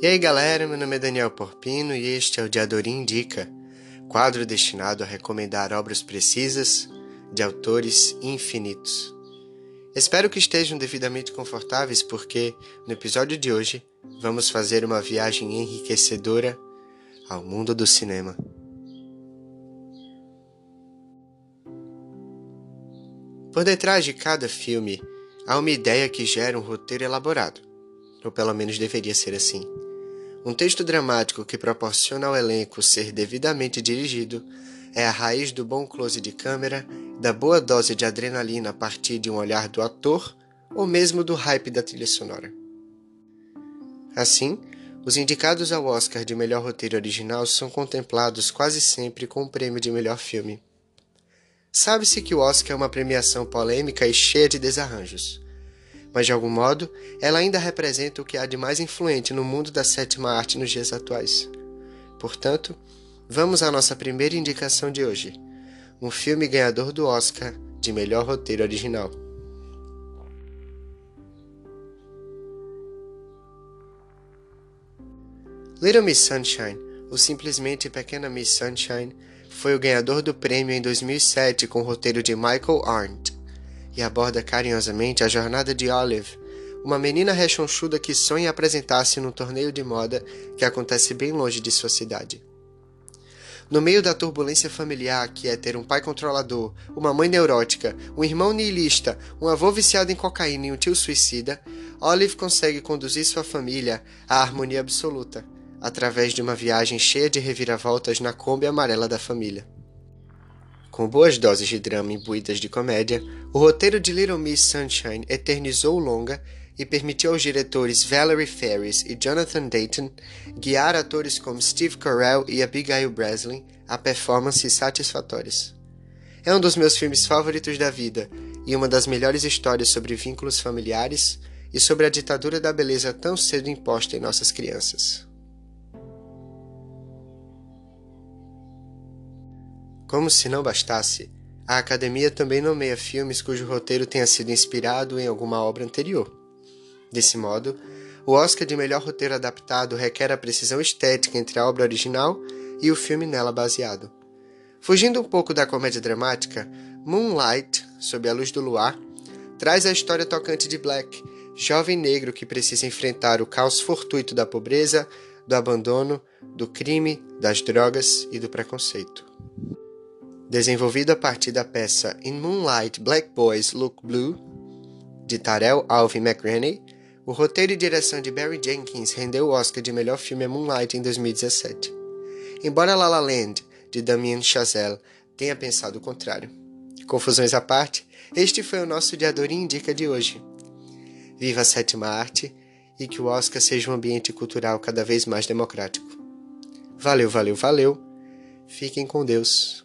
E aí galera, meu nome é Daniel Porpino e este é o Diadorim Indica, quadro destinado a recomendar obras precisas de autores infinitos. Espero que estejam devidamente confortáveis porque no episódio de hoje vamos fazer uma viagem enriquecedora ao mundo do cinema. Por detrás de cada filme há uma ideia que gera um roteiro elaborado, ou pelo menos deveria ser assim. Um texto dramático que proporciona ao elenco ser devidamente dirigido é a raiz do bom close de câmera, da boa dose de adrenalina a partir de um olhar do ator ou mesmo do hype da trilha sonora. Assim, os indicados ao Oscar de melhor roteiro original são contemplados quase sempre com o prêmio de melhor filme. Sabe-se que o Oscar é uma premiação polêmica e cheia de desarranjos mas de algum modo ela ainda representa o que há de mais influente no mundo da sétima arte nos dias atuais. Portanto, vamos à nossa primeira indicação de hoje: um filme ganhador do Oscar de melhor roteiro original. Little Miss Sunshine, ou simplesmente Pequena Miss Sunshine, foi o ganhador do prêmio em 2007 com o roteiro de Michael Arndt e aborda carinhosamente a jornada de Olive, uma menina rechonchuda que sonha apresentar-se num torneio de moda que acontece bem longe de sua cidade. No meio da turbulência familiar, que é ter um pai controlador, uma mãe neurótica, um irmão niilista, um avô viciado em cocaína e um tio suicida, Olive consegue conduzir sua família à harmonia absoluta, através de uma viagem cheia de reviravoltas na Kombi amarela da família. Com boas doses de drama imbuídas de comédia, o roteiro de Little Miss Sunshine eternizou o longa e permitiu aos diretores Valerie Ferris e Jonathan Dayton guiar atores como Steve Carell e Abigail Breslin a performances satisfatórias. É um dos meus filmes favoritos da vida e uma das melhores histórias sobre vínculos familiares e sobre a ditadura da beleza tão cedo imposta em nossas crianças. Como se não bastasse, a Academia também nomeia filmes cujo roteiro tenha sido inspirado em alguma obra anterior. Desse modo, o Oscar de melhor roteiro adaptado requer a precisão estética entre a obra original e o filme nela baseado. Fugindo um pouco da comédia dramática, Moonlight, Sob a Luz do Luar, traz a história tocante de Black, jovem negro que precisa enfrentar o caos fortuito da pobreza, do abandono, do crime, das drogas e do preconceito. Desenvolvido a partir da peça In Moonlight Black Boys Look Blue, de Tarell Alvin McRaney, o roteiro e direção de Barry Jenkins rendeu o Oscar de melhor filme a Moonlight em 2017. Embora La La Land, de Damien Chazelle, tenha pensado o contrário. Confusões à parte, este foi o nosso Diadorim Indica de hoje. Viva a sétima arte e que o Oscar seja um ambiente cultural cada vez mais democrático. Valeu, valeu, valeu. Fiquem com Deus.